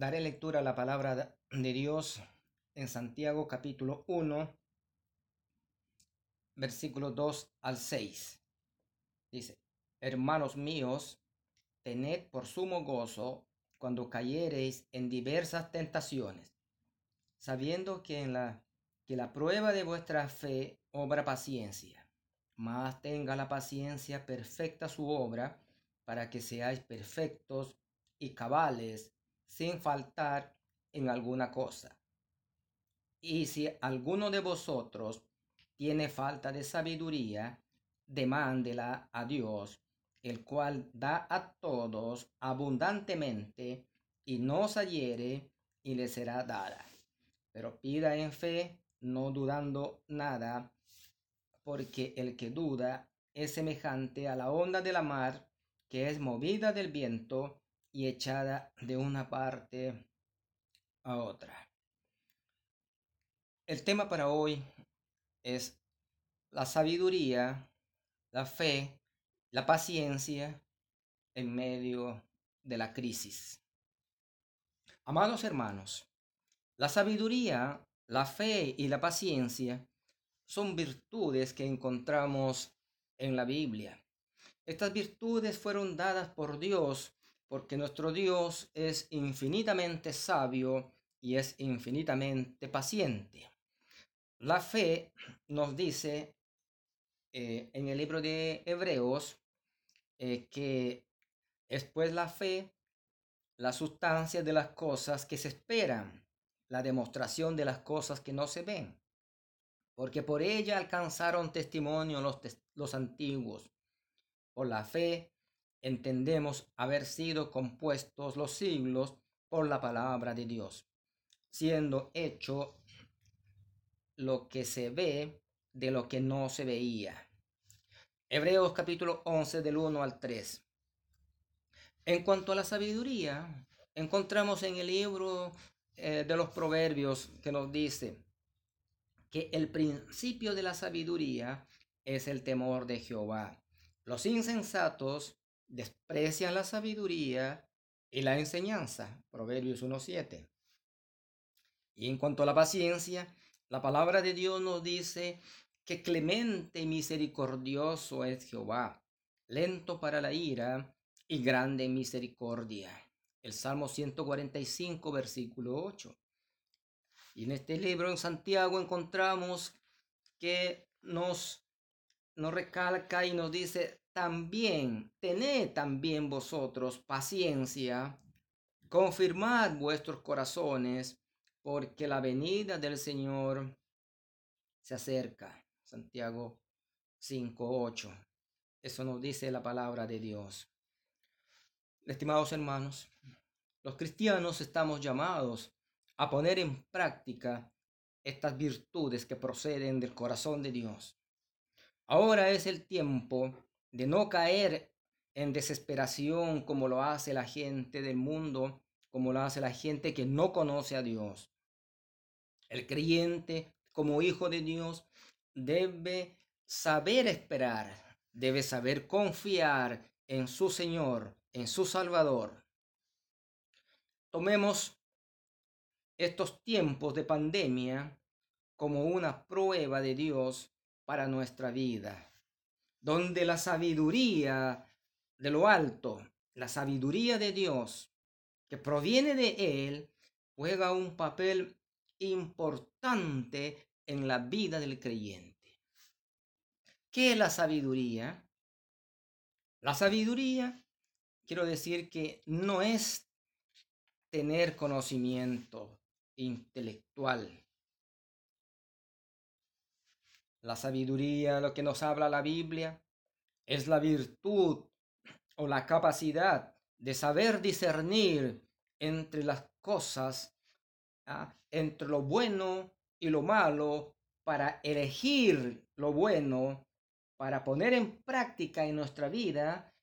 daré lectura a la palabra de Dios en Santiago capítulo 1, versículos 2 al 6. Dice, hermanos míos, tened por sumo gozo cuando cayereis en diversas tentaciones, sabiendo que en la que la prueba de vuestra fe obra paciencia. Más tenga la paciencia perfecta su obra, para que seáis perfectos y cabales, sin faltar en alguna cosa. Y si alguno de vosotros tiene falta de sabiduría, demándela a Dios, el cual da a todos abundantemente, y no os y le será dada. Pero pida en fe, no dudando nada, porque el que duda es semejante a la onda de la mar, que es movida del viento y echada de una parte a otra. El tema para hoy es la sabiduría, la fe, la paciencia en medio de la crisis. Amados hermanos, la sabiduría la fe y la paciencia son virtudes que encontramos en la Biblia. Estas virtudes fueron dadas por Dios porque nuestro Dios es infinitamente sabio y es infinitamente paciente. La fe nos dice eh, en el libro de Hebreos eh, que es pues la fe la sustancia de las cosas que se esperan la demostración de las cosas que no se ven, porque por ella alcanzaron testimonio los, los antiguos. Por la fe entendemos haber sido compuestos los siglos por la palabra de Dios, siendo hecho lo que se ve de lo que no se veía. Hebreos capítulo 11 del 1 al 3. En cuanto a la sabiduría, encontramos en el libro eh, de los proverbios que nos dice que el principio de la sabiduría es el temor de Jehová. Los insensatos desprecian la sabiduría y la enseñanza. Proverbios 1.7. Y en cuanto a la paciencia, la palabra de Dios nos dice que clemente y misericordioso es Jehová, lento para la ira y grande en misericordia el Salmo 145, versículo 8. Y en este libro en Santiago encontramos que nos, nos recalca y nos dice, también, tened también vosotros paciencia, confirmad vuestros corazones, porque la venida del Señor se acerca. Santiago 5, 8. Eso nos dice la palabra de Dios. Estimados hermanos, los cristianos estamos llamados a poner en práctica estas virtudes que proceden del corazón de Dios. Ahora es el tiempo de no caer en desesperación como lo hace la gente del mundo, como lo hace la gente que no conoce a Dios. El creyente, como hijo de Dios, debe saber esperar, debe saber confiar en su Señor en su Salvador. Tomemos estos tiempos de pandemia como una prueba de Dios para nuestra vida, donde la sabiduría de lo alto, la sabiduría de Dios que proviene de Él, juega un papel importante en la vida del creyente. ¿Qué es la sabiduría? La sabiduría quiero decir que no es tener conocimiento intelectual. La sabiduría, lo que nos habla la Biblia, es la virtud o la capacidad de saber discernir entre las cosas, ¿ah? entre lo bueno y lo malo, para elegir lo bueno, para poner en práctica en nuestra vida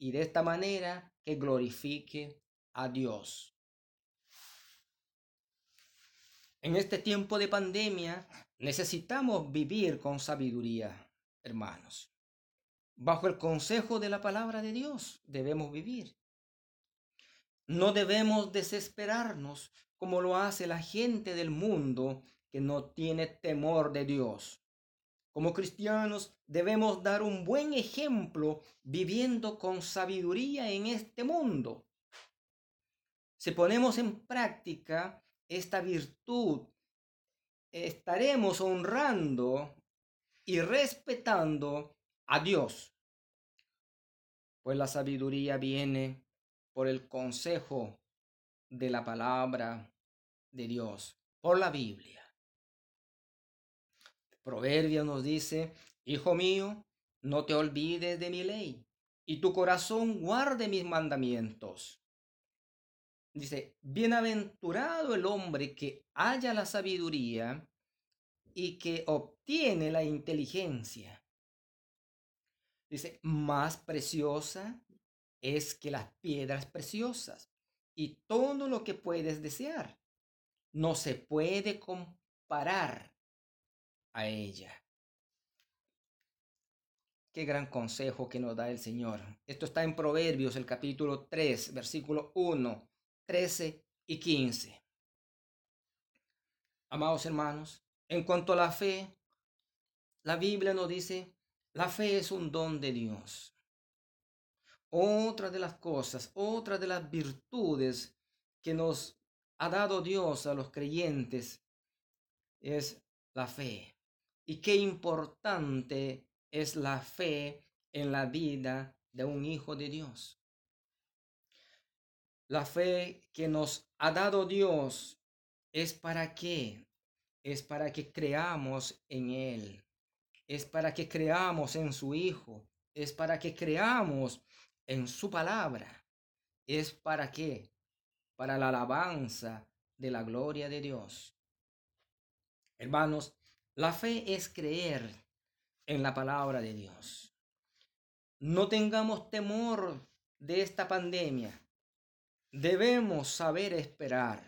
y de esta manera que glorifique a Dios. En este tiempo de pandemia necesitamos vivir con sabiduría, hermanos. Bajo el consejo de la palabra de Dios debemos vivir. No debemos desesperarnos como lo hace la gente del mundo que no tiene temor de Dios. Como cristianos debemos dar un buen ejemplo viviendo con sabiduría en este mundo. Si ponemos en práctica esta virtud, estaremos honrando y respetando a Dios. Pues la sabiduría viene por el consejo de la palabra de Dios, por la Biblia. Proverbio nos dice, Hijo mío, no te olvides de mi ley, y tu corazón guarde mis mandamientos. Dice, bienaventurado el hombre que haya la sabiduría y que obtiene la inteligencia. Dice, más preciosa es que las piedras preciosas y todo lo que puedes desear. No se puede comparar a ella. Qué gran consejo que nos da el Señor. Esto está en Proverbios, el capítulo 3, versículo 1 13 y 15. Amados hermanos, en cuanto a la fe, la Biblia nos dice, la fe es un don de Dios. Otra de las cosas, otra de las virtudes que nos ha dado Dios a los creyentes es la fe. Y qué importante es la fe en la vida de un hijo de Dios. La fe que nos ha dado Dios es para qué? Es para que creamos en Él. Es para que creamos en su Hijo. Es para que creamos en su palabra. Es para qué? Para la alabanza de la gloria de Dios. Hermanos, la fe es creer en la palabra de Dios. No tengamos temor de esta pandemia. Debemos saber esperar.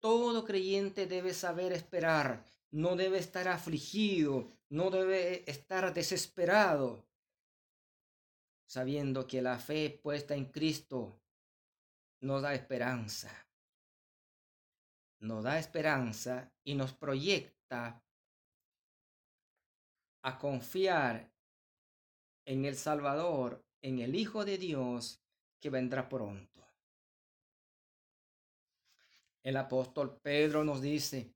Todo creyente debe saber esperar. No debe estar afligido, no debe estar desesperado, sabiendo que la fe puesta en Cristo nos da esperanza. Nos da esperanza y nos proyecta a confiar en el Salvador, en el Hijo de Dios que vendrá pronto. El apóstol Pedro nos dice,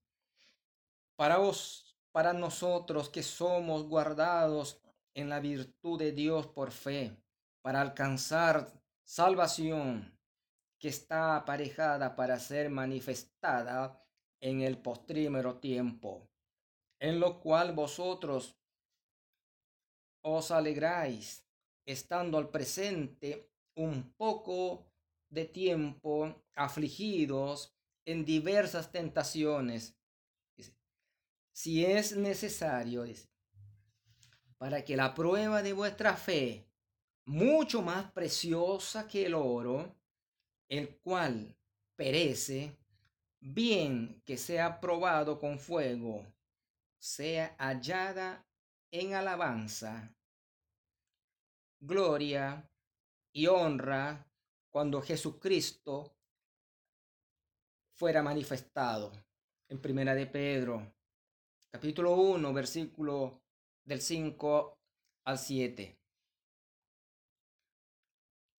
para vos, para nosotros que somos guardados en la virtud de Dios por fe, para alcanzar salvación que está aparejada para ser manifestada en el postrímero tiempo, en lo cual vosotros os alegráis, estando al presente un poco de tiempo afligidos en diversas tentaciones. Si es necesario, para que la prueba de vuestra fe, mucho más preciosa que el oro, el cual perece, bien que sea probado con fuego, sea hallada en alabanza, gloria y honra cuando Jesucristo fuera manifestado. En Primera de Pedro, capítulo 1, versículo del 5 al 7.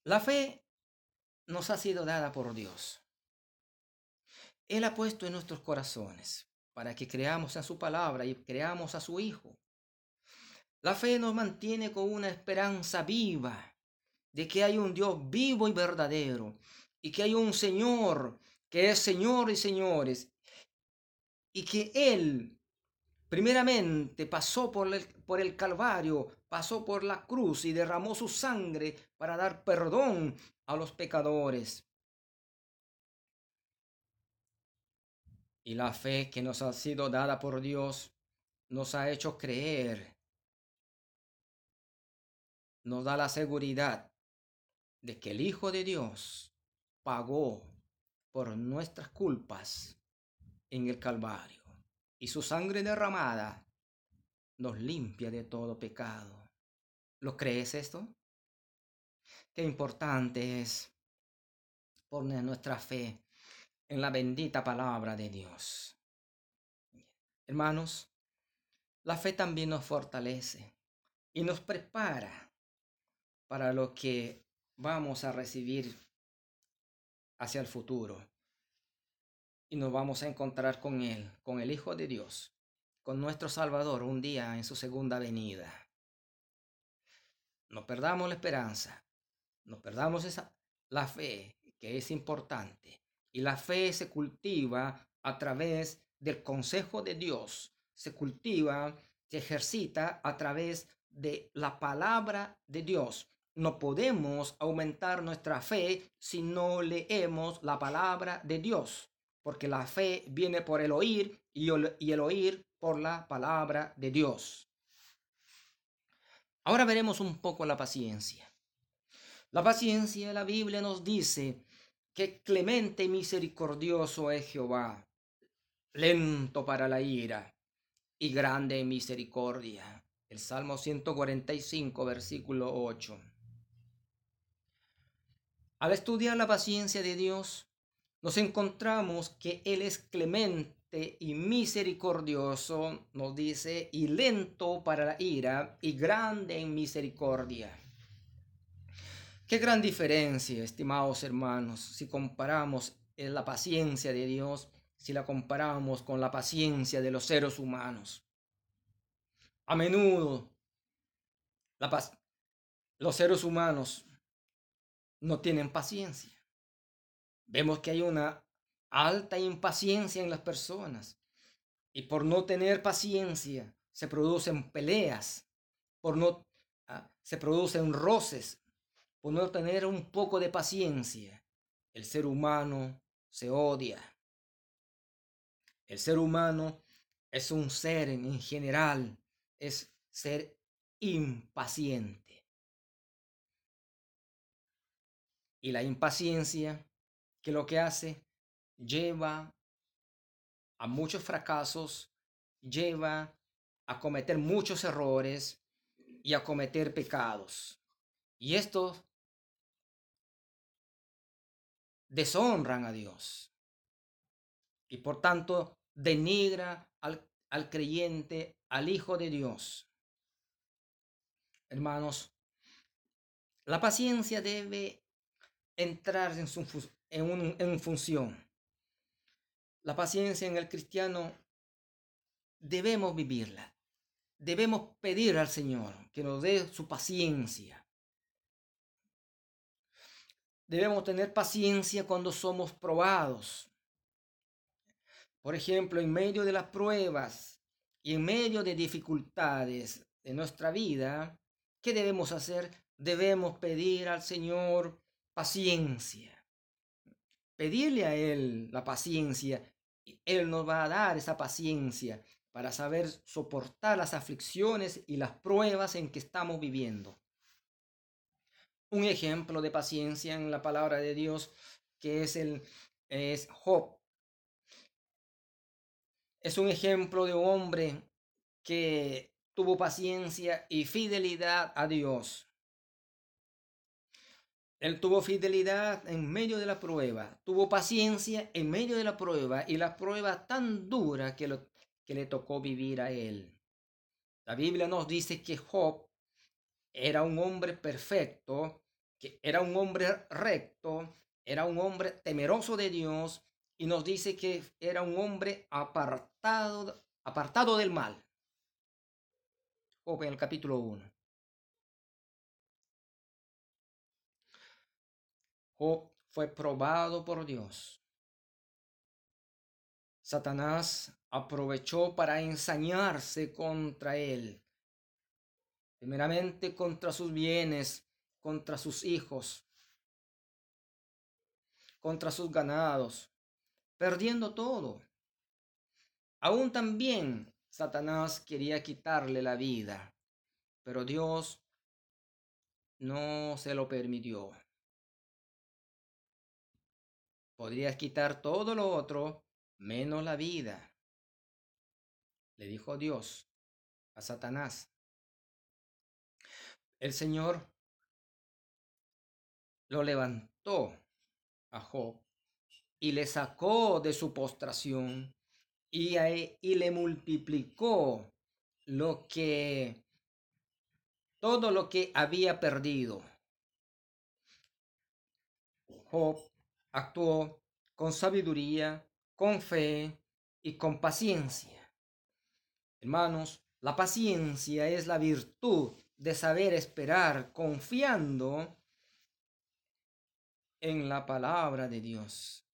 La fe nos ha sido dada por Dios. Él ha puesto en nuestros corazones para que creamos en su palabra y creamos a su Hijo. La fe nos mantiene con una esperanza viva de que hay un Dios vivo y verdadero y que hay un Señor que es Señor y señores, y que Él primeramente pasó por el, por el Calvario, pasó por la cruz y derramó su sangre para dar perdón a los pecadores. Y la fe que nos ha sido dada por Dios nos ha hecho creer, nos da la seguridad de que el Hijo de Dios pagó por nuestras culpas en el Calvario, y su sangre derramada nos limpia de todo pecado. ¿Lo crees esto? Qué importante es poner nuestra fe en la bendita palabra de Dios. Hermanos, la fe también nos fortalece y nos prepara para lo que vamos a recibir hacia el futuro. Y nos vamos a encontrar con Él, con el Hijo de Dios, con nuestro Salvador un día en su segunda venida. No perdamos la esperanza, no perdamos esa, la fe, que es importante. Y la fe se cultiva a través del consejo de Dios, se cultiva, se ejercita a través de la palabra de Dios. No podemos aumentar nuestra fe si no leemos la palabra de Dios, porque la fe viene por el oír y el, oír por la palabra de Dios. Ahora veremos un poco la paciencia. La paciencia, la Biblia nos dice que clemente y misericordioso es Jehová, lento para la ira y grande en misericordia. El Salmo 145, versículo 8. Al estudiar la paciencia de Dios, nos encontramos que Él es clemente y misericordioso, nos dice, y lento para la ira y grande en misericordia. Qué gran diferencia, estimados hermanos, si comparamos la paciencia de Dios, si la comparamos con la paciencia de los seres humanos. A menudo, los seres humanos no tienen paciencia. Vemos que hay una alta impaciencia en las personas y por no tener paciencia se producen peleas, por no ah, se producen roces, por no tener un poco de paciencia. El ser humano se odia. El ser humano es un ser en general, es ser impaciente. Y la impaciencia, que lo que hace lleva a muchos fracasos, lleva a cometer muchos errores y a cometer pecados. Y estos deshonran a Dios. Y por tanto denigra al, al creyente, al Hijo de Dios. Hermanos, la paciencia debe entrar en, su, en, en función. La paciencia en el cristiano debemos vivirla. Debemos pedir al Señor que nos dé su paciencia. Debemos tener paciencia cuando somos probados. Por ejemplo, en medio de las pruebas y en medio de dificultades de nuestra vida, ¿qué debemos hacer? Debemos pedir al Señor paciencia. Pedirle a Él la paciencia y Él nos va a dar esa paciencia para saber soportar las aflicciones y las pruebas en que estamos viviendo. Un ejemplo de paciencia en la palabra de Dios que es el es Job. Es un ejemplo de un hombre que tuvo paciencia y fidelidad a Dios. Él tuvo fidelidad en medio de la prueba, tuvo paciencia en medio de la prueba y la prueba tan dura que, lo, que le tocó vivir a él. La Biblia nos dice que Job era un hombre perfecto, que era un hombre recto, era un hombre temeroso de Dios y nos dice que era un hombre apartado, apartado del mal. Job en el capítulo 1. Fue probado por Dios. Satanás aprovechó para ensañarse contra él, primeramente contra sus bienes, contra sus hijos, contra sus ganados, perdiendo todo. Aún también Satanás quería quitarle la vida, pero Dios no se lo permitió. Podrías quitar todo lo otro menos la vida. Le dijo Dios a Satanás. El Señor lo levantó a Job y le sacó de su postración y, y le multiplicó lo que todo lo que había perdido. Job actuó con sabiduría, con fe y con paciencia. Hermanos, la paciencia es la virtud de saber esperar confiando en la palabra de Dios.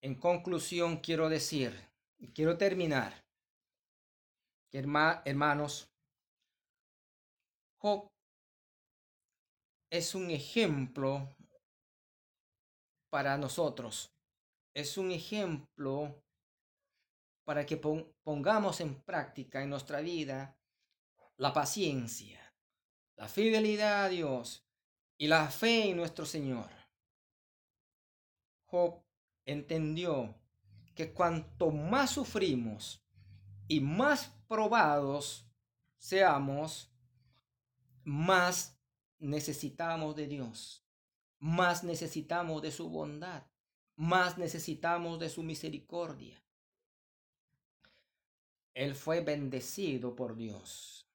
En conclusión, quiero decir, quiero terminar, hermanos, Job es un ejemplo para nosotros, es un ejemplo para que pongamos en práctica en nuestra vida la paciencia, la fidelidad a Dios y la fe en nuestro Señor. Job entendió que cuanto más sufrimos y más probados seamos, más necesitamos de Dios, más necesitamos de su bondad, más necesitamos de su misericordia. Él fue bendecido por Dios.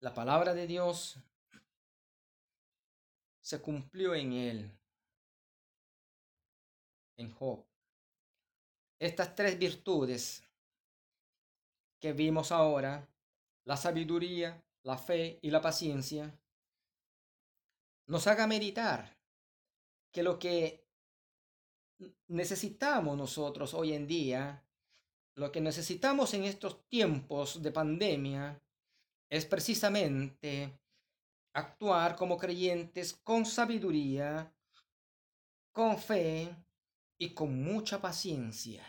La palabra de Dios se cumplió en él, en Job. Estas tres virtudes que vimos ahora, la sabiduría, la fe y la paciencia, nos haga meditar que lo que necesitamos nosotros hoy en día, lo que necesitamos en estos tiempos de pandemia, es precisamente actuar como creyentes con sabiduría, con fe y con mucha paciencia.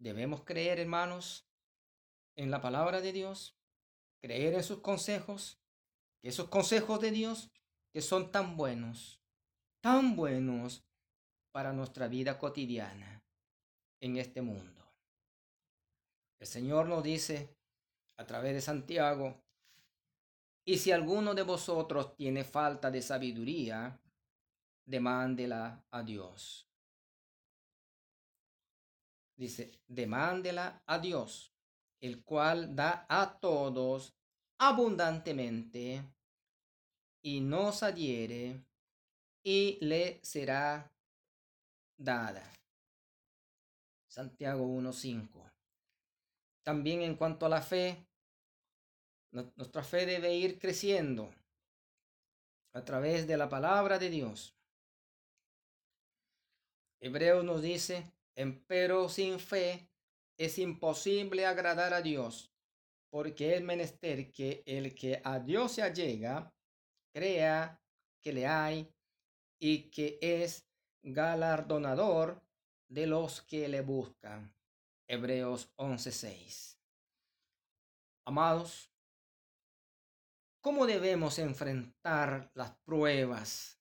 Debemos creer, hermanos, en la palabra de Dios, creer en sus consejos, esos consejos de Dios que son tan buenos, tan buenos para nuestra vida cotidiana en este mundo. El Señor nos dice a través de Santiago, y si alguno de vosotros tiene falta de sabiduría, demándela a Dios. Dice, demándela a Dios, el cual da a todos abundantemente y nos adhiere y le será dada. Santiago 1.5. También en cuanto a la fe, nuestra fe debe ir creciendo a través de la palabra de Dios. Hebreos nos dice, empero sin fe es imposible agradar a Dios, porque es menester que el que a Dios se allega, crea que le hay y que es galardonador de los que le buscan. Hebreos 11:6. Amados, ¿cómo debemos enfrentar las pruebas?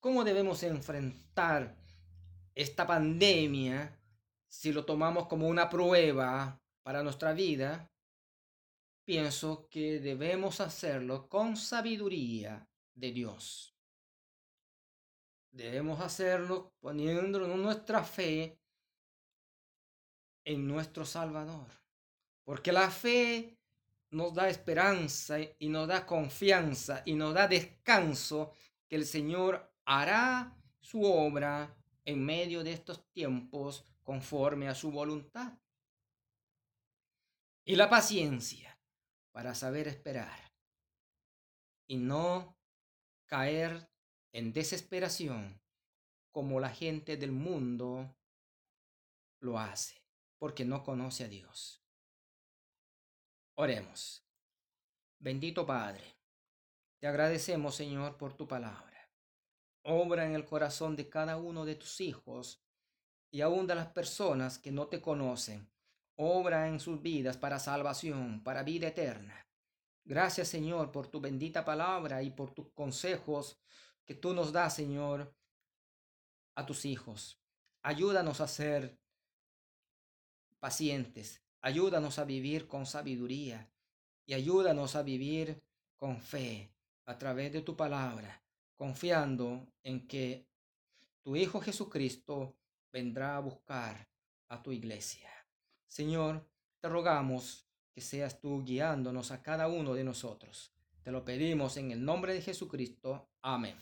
¿Cómo debemos enfrentar esta pandemia si lo tomamos como una prueba para nuestra vida? Pienso que debemos hacerlo con sabiduría de Dios. Debemos hacerlo poniendo nuestra fe en nuestro Salvador. Porque la fe nos da esperanza y nos da confianza y nos da descanso que el Señor hará su obra en medio de estos tiempos conforme a su voluntad. Y la paciencia para saber esperar y no caer en desesperación como la gente del mundo lo hace porque no conoce a Dios. Oremos. Bendito Padre, te agradecemos Señor por tu palabra. Obra en el corazón de cada uno de tus hijos y aún de las personas que no te conocen. Obra en sus vidas para salvación, para vida eterna. Gracias Señor por tu bendita palabra y por tus consejos que tú nos das Señor a tus hijos. Ayúdanos a ser pacientes. Ayúdanos a vivir con sabiduría y ayúdanos a vivir con fe a través de tu palabra, confiando en que tu Hijo Jesucristo vendrá a buscar a tu iglesia. Señor, te rogamos que seas tú guiándonos a cada uno de nosotros. Te lo pedimos en el nombre de Jesucristo. Amén.